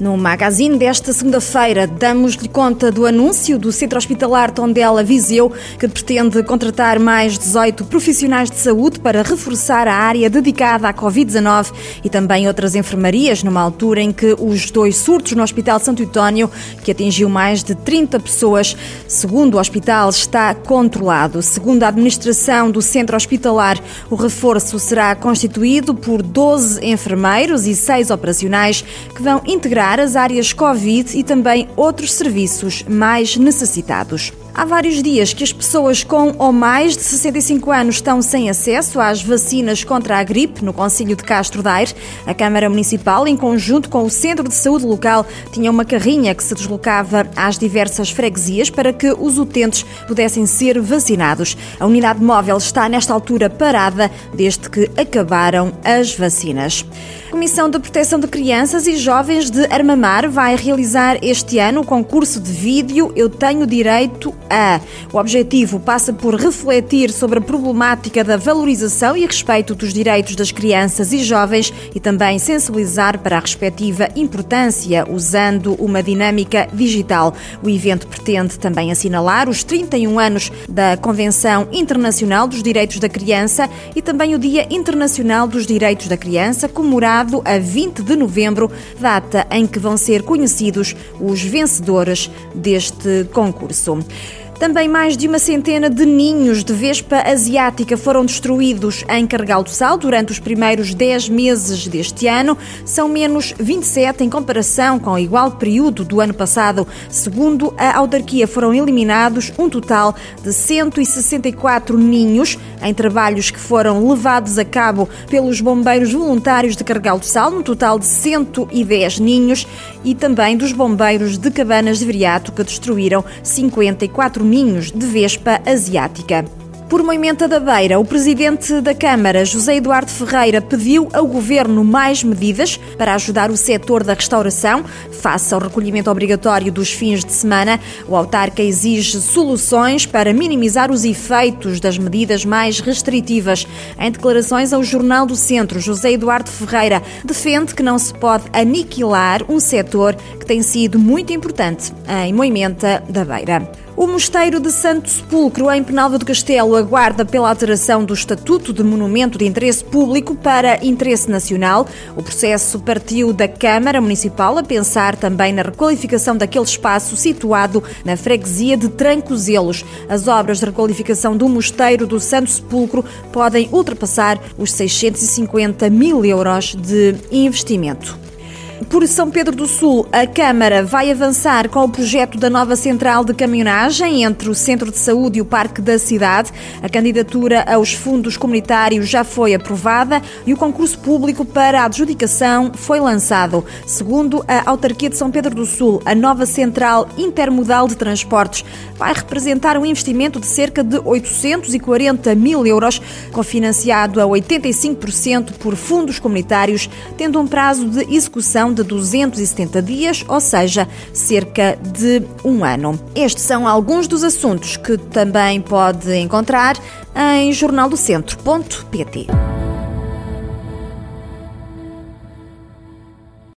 No magazine desta segunda-feira, damos-lhe conta do anúncio do Centro Hospitalar Tondela Viseu, que pretende contratar mais 18 profissionais de saúde para reforçar a área dedicada à Covid-19 e também outras enfermarias, numa altura em que os dois surtos no Hospital Santo António, que atingiu mais de 30 pessoas, segundo o hospital, está controlado. Segundo a administração do Centro Hospitalar, o reforço será constituído por 12 enfermeiros e 6 operacionais que vão integrar as áreas Covid e também outros serviços mais necessitados. Há vários dias que as pessoas com ou mais de 65 anos estão sem acesso às vacinas contra a gripe no Conselho de Castro Daire. A Câmara Municipal, em conjunto com o Centro de Saúde Local, tinha uma carrinha que se deslocava às diversas freguesias para que os utentes pudessem ser vacinados. A unidade móvel está nesta altura parada desde que acabaram as vacinas. A Comissão de Proteção de Crianças e Jovens de Armamar vai realizar este ano o concurso de vídeo Eu Tenho Direito a. O objetivo passa por refletir sobre a problemática da valorização e respeito dos direitos das crianças e jovens e também sensibilizar para a respectiva importância usando uma dinâmica digital. O evento pretende também assinalar os 31 anos da Convenção Internacional dos Direitos da Criança e também o Dia Internacional dos Direitos da Criança, comemorado a 20 de novembro, data em que vão ser conhecidos os vencedores deste concurso. Também mais de uma centena de ninhos de vespa asiática foram destruídos em Carregal do Sal durante os primeiros 10 meses deste ano. São menos 27 em comparação com o igual período do ano passado. Segundo a autarquia, foram eliminados um total de 164 ninhos em trabalhos que foram levados a cabo pelos bombeiros voluntários de Carregal do Sal, um total de 110 ninhos, e também dos bombeiros de Cabanas de Viriato, que destruíram 54 ninhos de vespa asiática. Por Moimenta da Beira, o presidente da Câmara, José Eduardo Ferreira, pediu ao governo mais medidas para ajudar o setor da restauração face ao recolhimento obrigatório dos fins de semana. O autarca exige soluções para minimizar os efeitos das medidas mais restritivas. Em declarações ao Jornal do Centro, José Eduardo Ferreira defende que não se pode aniquilar um setor que tem sido muito importante em Moimenta da Beira. O Mosteiro de Santo Sepulcro, em Penalva do Castelo, aguarda pela alteração do Estatuto de Monumento de Interesse Público para Interesse Nacional. O processo partiu da Câmara Municipal a pensar também na requalificação daquele espaço situado na freguesia de Trancozelos. As obras de requalificação do Mosteiro do Santo Sepulcro podem ultrapassar os 650 mil euros de investimento. Por São Pedro do Sul, a Câmara vai avançar com o projeto da nova central de caminhonagem entre o Centro de Saúde e o Parque da Cidade. A candidatura aos fundos comunitários já foi aprovada e o concurso público para a adjudicação foi lançado. Segundo a autarquia de São Pedro do Sul, a nova central intermodal de transportes vai representar um investimento de cerca de 840 mil euros, cofinanciado a 85% por fundos comunitários, tendo um prazo de execução de 270 dias, ou seja, cerca de um ano. Estes são alguns dos assuntos que também pode encontrar em jornaldocentro.pt.